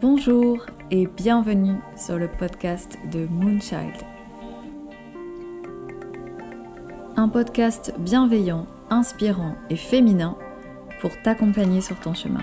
Bonjour et bienvenue sur le podcast de Moonchild. Un podcast bienveillant, inspirant et féminin pour t'accompagner sur ton chemin.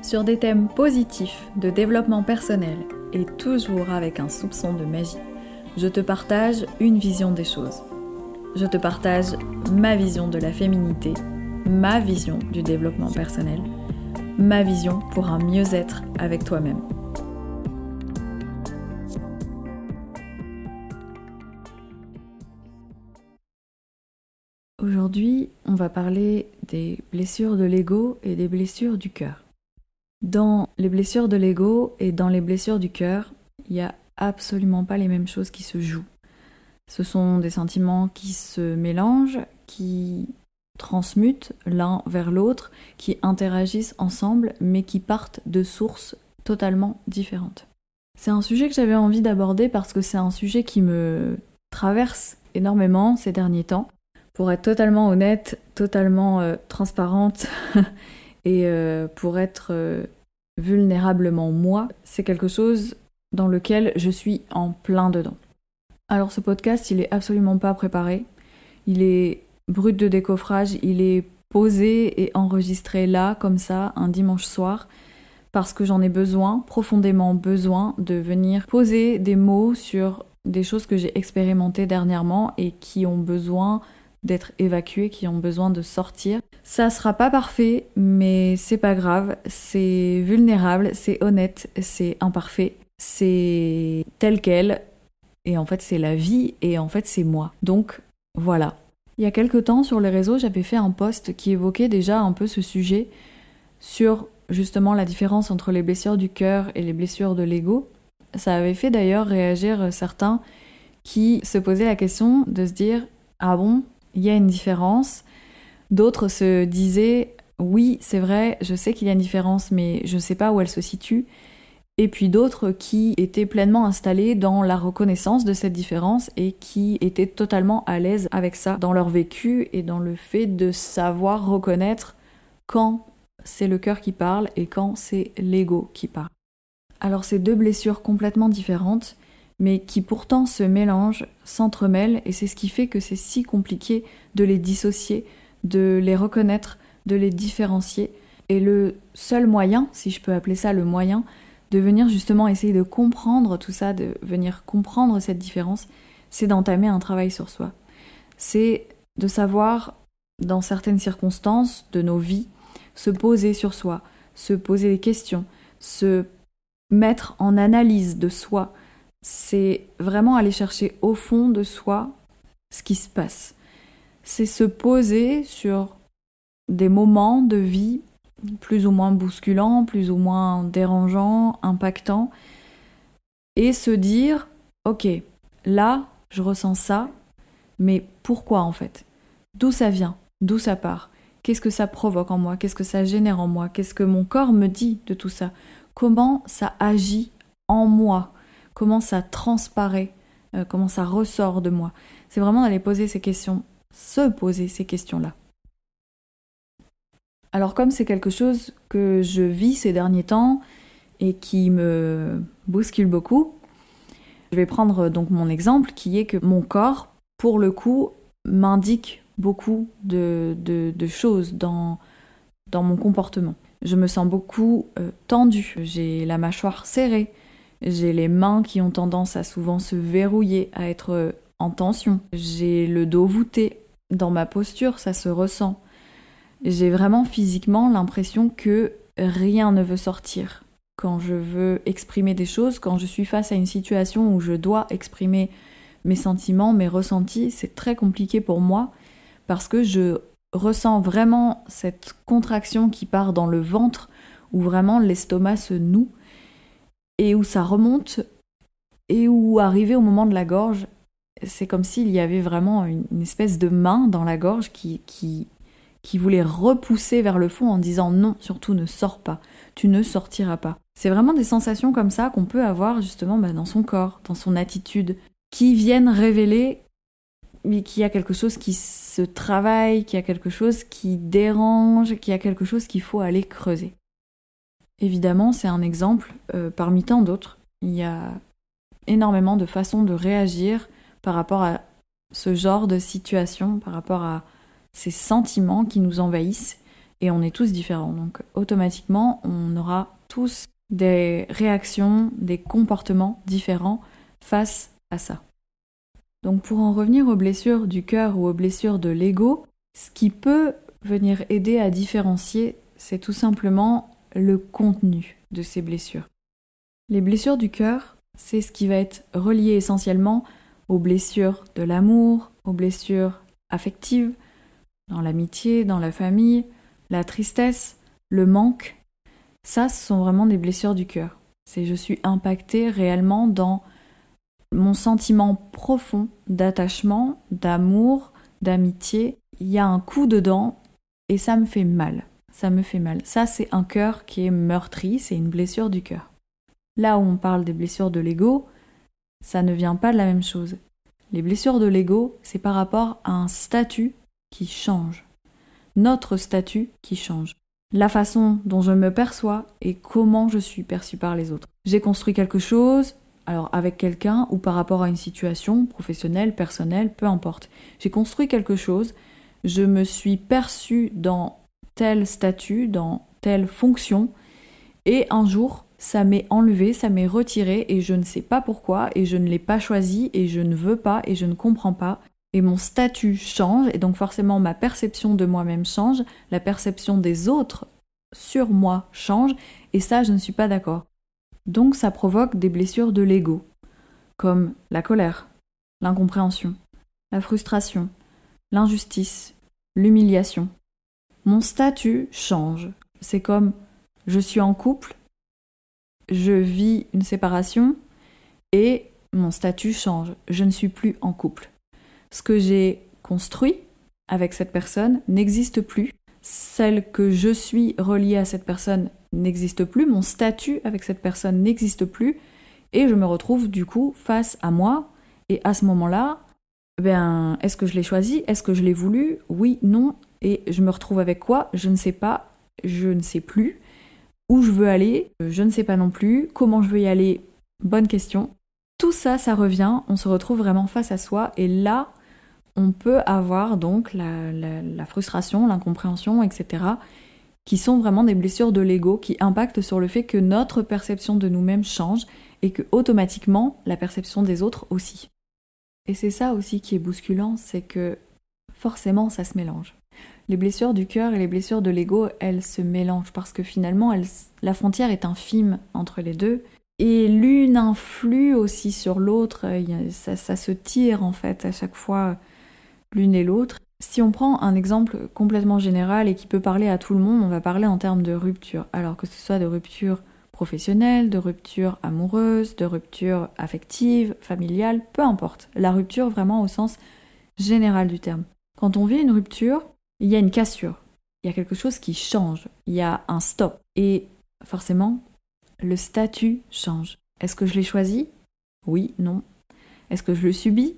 Sur des thèmes positifs de développement personnel et toujours avec un soupçon de magie, je te partage une vision des choses. Je te partage ma vision de la féminité, ma vision du développement personnel ma vision pour un mieux-être avec toi-même. Aujourd'hui, on va parler des blessures de l'ego et des blessures du cœur. Dans les blessures de l'ego et dans les blessures du cœur, il n'y a absolument pas les mêmes choses qui se jouent. Ce sont des sentiments qui se mélangent, qui transmutent l'un vers l'autre, qui interagissent ensemble, mais qui partent de sources totalement différentes. C'est un sujet que j'avais envie d'aborder parce que c'est un sujet qui me traverse énormément ces derniers temps. Pour être totalement honnête, totalement euh, transparente et euh, pour être euh, vulnérablement moi, c'est quelque chose dans lequel je suis en plein dedans. Alors ce podcast, il est absolument pas préparé. Il est brut de décoffrage, il est posé et enregistré là, comme ça, un dimanche soir, parce que j'en ai besoin, profondément besoin, de venir poser des mots sur des choses que j'ai expérimentées dernièrement et qui ont besoin d'être évacuées, qui ont besoin de sortir. Ça sera pas parfait, mais c'est pas grave, c'est vulnérable, c'est honnête, c'est imparfait, c'est tel quel, et en fait c'est la vie, et en fait c'est moi. Donc voilà, il y a quelque temps sur les réseaux, j'avais fait un post qui évoquait déjà un peu ce sujet sur justement la différence entre les blessures du cœur et les blessures de l'ego. Ça avait fait d'ailleurs réagir certains qui se posaient la question de se dire Ah bon, il y a une différence? D'autres se disaient Oui, c'est vrai, je sais qu'il y a une différence, mais je ne sais pas où elle se situe et puis d'autres qui étaient pleinement installés dans la reconnaissance de cette différence et qui étaient totalement à l'aise avec ça dans leur vécu et dans le fait de savoir reconnaître quand c'est le cœur qui parle et quand c'est l'ego qui parle. Alors ces deux blessures complètement différentes, mais qui pourtant se mélangent, s'entremêlent, et c'est ce qui fait que c'est si compliqué de les dissocier, de les reconnaître, de les différencier. Et le seul moyen, si je peux appeler ça le moyen, de venir justement essayer de comprendre tout ça, de venir comprendre cette différence, c'est d'entamer un travail sur soi. C'est de savoir, dans certaines circonstances de nos vies, se poser sur soi, se poser des questions, se mettre en analyse de soi. C'est vraiment aller chercher au fond de soi ce qui se passe. C'est se poser sur des moments de vie plus ou moins bousculant, plus ou moins dérangeant, impactant, et se dire, ok, là, je ressens ça, mais pourquoi en fait? D'où ça vient? D'où ça part? Qu'est-ce que ça provoque en moi? Qu'est-ce que ça génère en moi? Qu'est-ce que mon corps me dit de tout ça? Comment ça agit en moi? Comment ça transparaît? Euh, Comment ça ressort de moi? C'est vraiment d'aller poser ces questions, se poser ces questions-là. Alors comme c'est quelque chose que je vis ces derniers temps et qui me bouscule beaucoup, je vais prendre donc mon exemple qui est que mon corps, pour le coup, m'indique beaucoup de, choses dans, mon comportement. Je me sens beaucoup euh, tendue, j'ai la mâchoire serrée, j'ai les mains qui ont tendance à souvent se verrouiller, à être euh, en tension, j'ai le dos voûté. Dans ma posture, ça se ressent j'ai vraiment physiquement l'impression que rien ne veut sortir. Quand je veux exprimer des choses, quand je suis face à une situation où je dois exprimer mes sentiments, mes ressentis, c'est très compliqué pour moi parce que je ressens vraiment cette contraction qui part dans le ventre, où vraiment l'estomac se noue et où ça remonte et où arrivé au moment de la gorge, c'est comme s'il y avait vraiment une, espèce de main dans la gorge qui, qui qui voulait repousser vers le fond en disant non, surtout ne sors pas, tu ne sortiras pas. C'est vraiment des sensations comme ça qu'on peut avoir justement bah, dans son corps, dans son attitude, qui viennent révéler qu'il y a quelque chose qui se travaille, qu'il y a quelque chose qui dérange, qu'il y a quelque chose qu'il faut aller creuser. Évidemment, c'est un exemple euh, parmi tant d'autres. Il y a énormément de façons de réagir par rapport à ce genre de situation, par rapport à ces sentiments qui nous envahissent, et on est tous différents. Donc automatiquement, on aura tous des réactions, des comportements différents face à ça. Donc pour en revenir aux blessures du cœur ou aux blessures de l'ego, ce qui peut venir aider à différencier, c'est tout simplement le contenu de ces blessures. Les blessures du cœur, c'est ce qui va être relié essentiellement aux blessures de l'amour, aux blessures affectives, dans l'amitié, dans la famille, la tristesse, le manque. Ça, ce sont vraiment des blessures du cœur. C'est je suis impactée réellement dans mon sentiment profond d'attachement, d'amour, d'amitié. Il y a un coup dedans et ça me fait mal. Ça me fait mal. Ça, c'est un cœur qui est meurtri, c'est une blessure du cœur. Là où on parle des blessures de l'ego, ça ne vient pas de la même chose. Les blessures de l'ego, c'est par rapport à un statut qui change. Notre statut qui change. La façon dont je me perçois et comment je suis perçu par les autres. J'ai construit quelque chose, alors avec quelqu'un ou par rapport à une situation professionnelle, personnelle, peu importe. J'ai construit quelque chose, je me suis perçu dans tel statut, dans telle fonction, et un jour, ça m'est enlevé, ça m'est retiré, et je ne sais pas pourquoi, et je ne l'ai pas choisi, et je ne veux pas, et je ne comprends pas, et mon statut change, et donc forcément ma perception de moi-même change, la perception des autres sur moi change, et ça, je ne suis pas d'accord. Donc ça provoque des blessures de l'ego, comme la colère, l'incompréhension, la frustration, l'injustice, l'humiliation. Mon statut change. C'est comme je suis en couple, je vis une séparation et mon statut change. Je ne suis plus en couple. Ce que j'ai construit avec cette personne n'existe plus. Celle que je suis reliée à cette personne n'existe plus. Mon statut avec cette personne n'existe plus. Et je me retrouve du coup face à moi. Et à ce moment-là, ben, est-ce que je l'ai choisi? Est-ce que je l'ai voulu? Oui, non. Et je me retrouve avec quoi? Je ne sais pas, je ne sais plus. Où je veux aller Je ne sais pas non plus. Comment je veux y aller Bonne question. Tout ça, ça revient, on se retrouve vraiment face à soi et là, on peut avoir donc la, frustration, l'incompréhension, etc., qui sont vraiment des blessures de l'ego qui impactent sur le fait que notre perception de nous-mêmes change et que automatiquement la perception des autres aussi. Et c'est ça aussi qui est bousculant, c'est que forcément ça se mélange. Les blessures du cœur et les blessures de l'ego, elles se mélangent parce que finalement la frontière est infime entre les deux et l'une influe aussi sur l'autre, ça, ça, se tire en fait à chaque fois l'une et l'autre. Si on prend un exemple complètement général et qui peut parler à tout le monde, on va parler en termes de rupture. Alors que ce soit de rupture professionnelle, de rupture amoureuse, de rupture affective, familiale, peu importe. La rupture vraiment au sens général du terme. Quand on vit une rupture, il y a une cassure. Il y a quelque chose qui change. Il y a un stop. Et forcément, le statut change. Est-ce que je l'ai choisi? Oui, non. Est-ce que je le subis?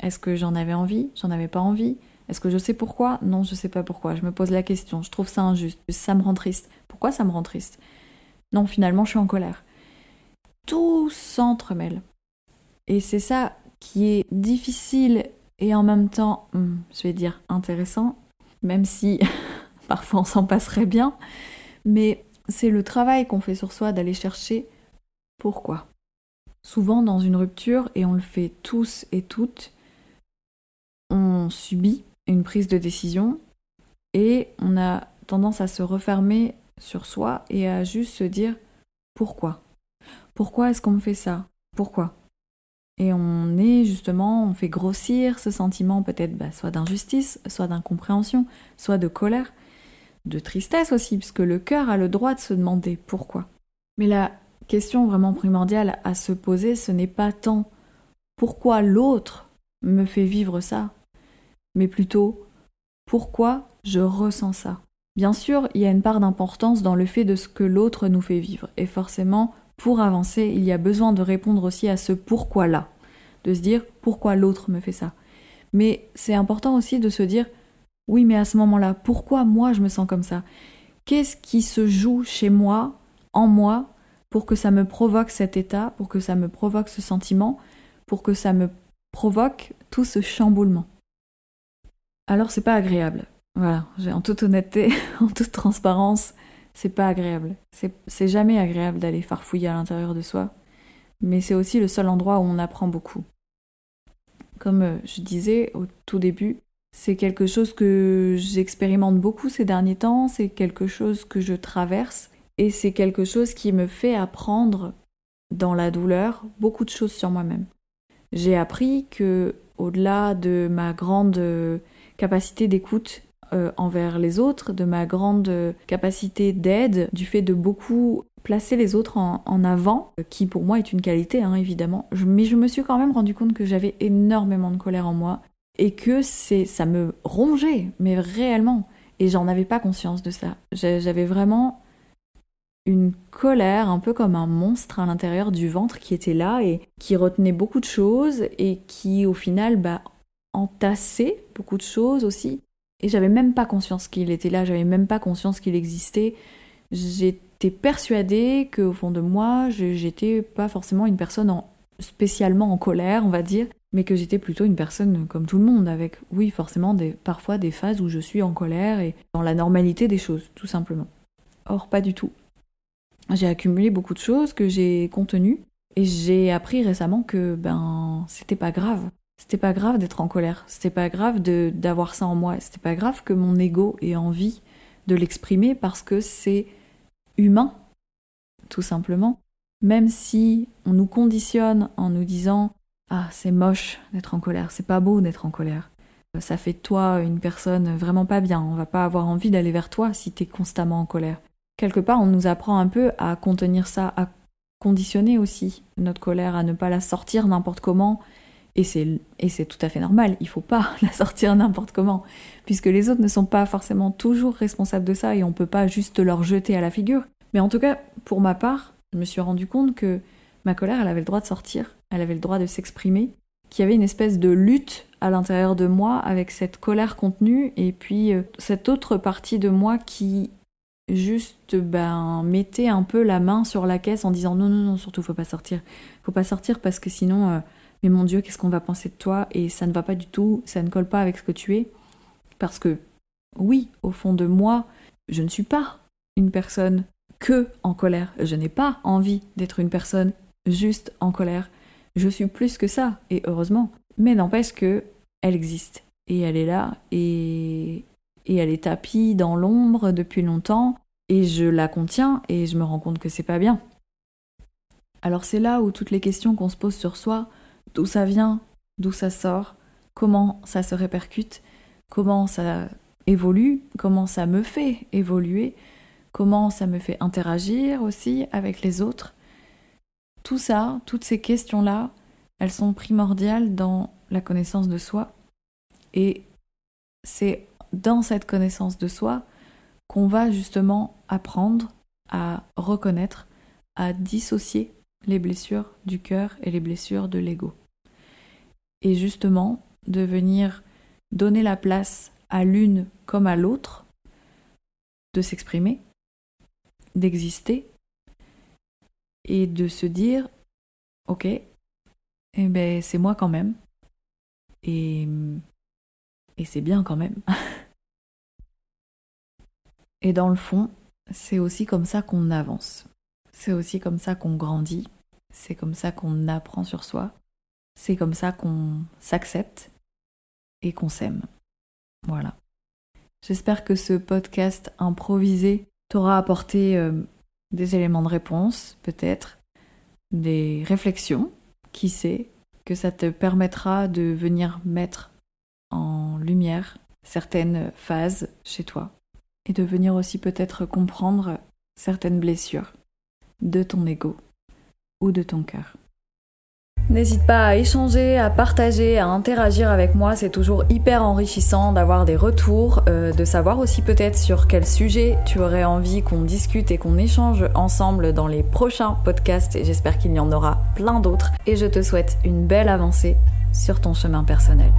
Est-ce que j'en avais envie? J'en avais pas envie est-ce que je sais pourquoi? Non, je sais pas pourquoi. Je me pose la question. Je trouve ça injuste. Ça me rend triste. Pourquoi ça me rend triste? Non, finalement, je suis en colère. Tout s'entremêle. Et c'est ça qui est difficile et en même temps, hmm, je vais dire intéressant, même si parfois on s'en passerait bien. Mais c'est le travail qu'on fait sur soi d'aller chercher pourquoi. Souvent dans une rupture, et on le fait tous et toutes, on subit une prise de décision et on a tendance à se refermer sur soi et à juste se dire pourquoi? Pourquoi est-ce qu'on me fait ça? Pourquoi? Et on est justement, on fait grossir ce sentiment peut-être bah, soit d'injustice, soit d'incompréhension, soit de colère, de tristesse aussi, puisque le cœur a le droit de se demander pourquoi. Mais la question vraiment primordiale à se poser, ce n'est pas tant pourquoi l'autre me fait vivre ça, mais plutôt pourquoi je ressens ça. Bien sûr, il y a une part d'importance dans le fait de ce que l'autre nous fait vivre, et forcément, pour avancer, il y a besoin de répondre aussi à ce pourquoi-là, de se dire pourquoi l'autre me fait ça. Mais c'est important aussi de se dire oui, mais à ce moment-là, pourquoi moi je me sens comme ça? Qu'est-ce qui se joue chez moi en moi pour que ça me provoque cet état, pour que ça me provoque ce sentiment, pour que ça me provoque tout ce chamboulement? Alors c'est pas agréable. Voilà, en toute honnêteté, en toute transparence, c'est pas agréable. C'est jamais agréable d'aller farfouiller à l'intérieur de soi, mais c'est aussi le seul endroit où on apprend beaucoup. Comme euh, je disais au tout début, c'est quelque chose que j'expérimente beaucoup ces derniers temps, c'est quelque chose que je traverse et c'est quelque chose qui me fait apprendre dans la douleur beaucoup de choses sur moi-même. J'ai appris que au-delà de ma grande capacité d'écoute euh, envers les autres, de ma grande capacité d'aide, du fait de beaucoup placer les autres en, avant, qui pour moi est une qualité hein, évidemment, mais je me suis quand même rendu compte que j'avais énormément de colère en moi et que c'est ça me rongeait, mais réellement, et j'en avais pas conscience de ça. J'avais vraiment une colère, un peu comme un monstre à l'intérieur du ventre qui était là et qui retenait beaucoup de choses et qui au final bah, entassait beaucoup de choses aussi. Et j'avais même pas conscience qu'il était là, j'avais même pas conscience qu'il existait. J'étais persuadée qu'au fond de moi, j'étais pas forcément une personne spécialement en colère, on va dire, mais que j'étais plutôt une personne comme tout le monde, avec, oui, forcément, parfois des phases où je suis en colère et dans la normalité des choses, tout simplement. Or, pas du tout j'ai accumulé beaucoup de choses que j'ai contenues et j'ai appris récemment que ben c'était pas grave. C'était pas grave d'être en colère, c'était pas grave d'avoir ça en moi, c'était pas grave que mon ego ait envie de l'exprimer parce que c'est humain tout simplement. Même si on nous conditionne en nous disant ah, c'est moche d'être en colère, c'est pas beau d'être en colère. Ça fait toi une personne vraiment pas bien, on va pas avoir envie d'aller vers toi si t'es constamment en colère quelque part, on nous apprend un peu à contenir ça, à conditionner aussi notre colère, à ne pas la sortir n'importe comment. Et c'est, et c'est tout à fait normal, il faut pas la sortir n'importe comment, puisque les autres ne sont pas forcément toujours responsables de ça et on peut pas juste leur jeter à la figure. Mais en tout cas, pour ma part, je me suis rendu compte que ma colère, elle avait le droit de sortir, elle avait le droit de s'exprimer, qu'il y avait une espèce de lutte à l'intérieur de moi avec cette colère contenue et puis euh, cette autre partie de moi qui juste ben mettez un peu la main sur la caisse en disant non non non surtout faut pas sortir. Faut pas sortir parce que sinon euh, mais mon dieu qu'est-ce qu'on va penser de toi? Et ça ne va pas du tout ça ne colle pas avec ce que tu es. Parce que oui au fond de moi je ne suis pas une personne que en colère. Je n'ai pas envie d'être une personne juste en colère je suis plus que ça et heureusement mais n'empêche que elle existe et elle est là et et elle est tapie dans l'ombre depuis longtemps et je la contiens et je me rends compte que c'est pas bien. Alors c'est là où toutes les questions qu'on se pose sur soi, d'où ça vient, d'où ça sort, comment ça se répercute, comment ça évolue, comment ça me fait évoluer, comment ça me fait interagir aussi avec les autres. Tout ça, toutes ces questions-là, elles sont primordiales dans la connaissance de soi et c'est dans cette connaissance de soi qu'on va justement apprendre à reconnaître, à dissocier les blessures du cœur et les blessures de l'ego. Et justement, de venir donner la place à l'une comme à l'autre, de s'exprimer, d'exister, et de se dire, ok, eh ben c'est moi quand même, et, c'est bien quand même. Et dans le fond, c'est aussi comme ça qu'on avance. C'est aussi comme ça qu'on grandit. C'est comme ça qu'on apprend sur soi. C'est comme ça qu'on s'accepte et qu'on s'aime. Voilà. J'espère que ce podcast improvisé t'aura apporté euh, des éléments de réponse, peut-être, des réflexions, qui sait, que ça te permettra de venir mettre en lumière certaines phases chez toi et de venir aussi peut-être comprendre certaines blessures de ton ego ou de ton cœur. N'hésite pas à échanger, à partager, à interagir avec moi, c'est toujours hyper enrichissant d'avoir des retours, euh, de savoir aussi peut-être sur quel sujet tu aurais envie qu'on discute et qu'on échange ensemble dans les prochains podcasts. Et j'espère qu'il y en aura plein d'autres. Et je te souhaite une belle avancée sur ton chemin personnel.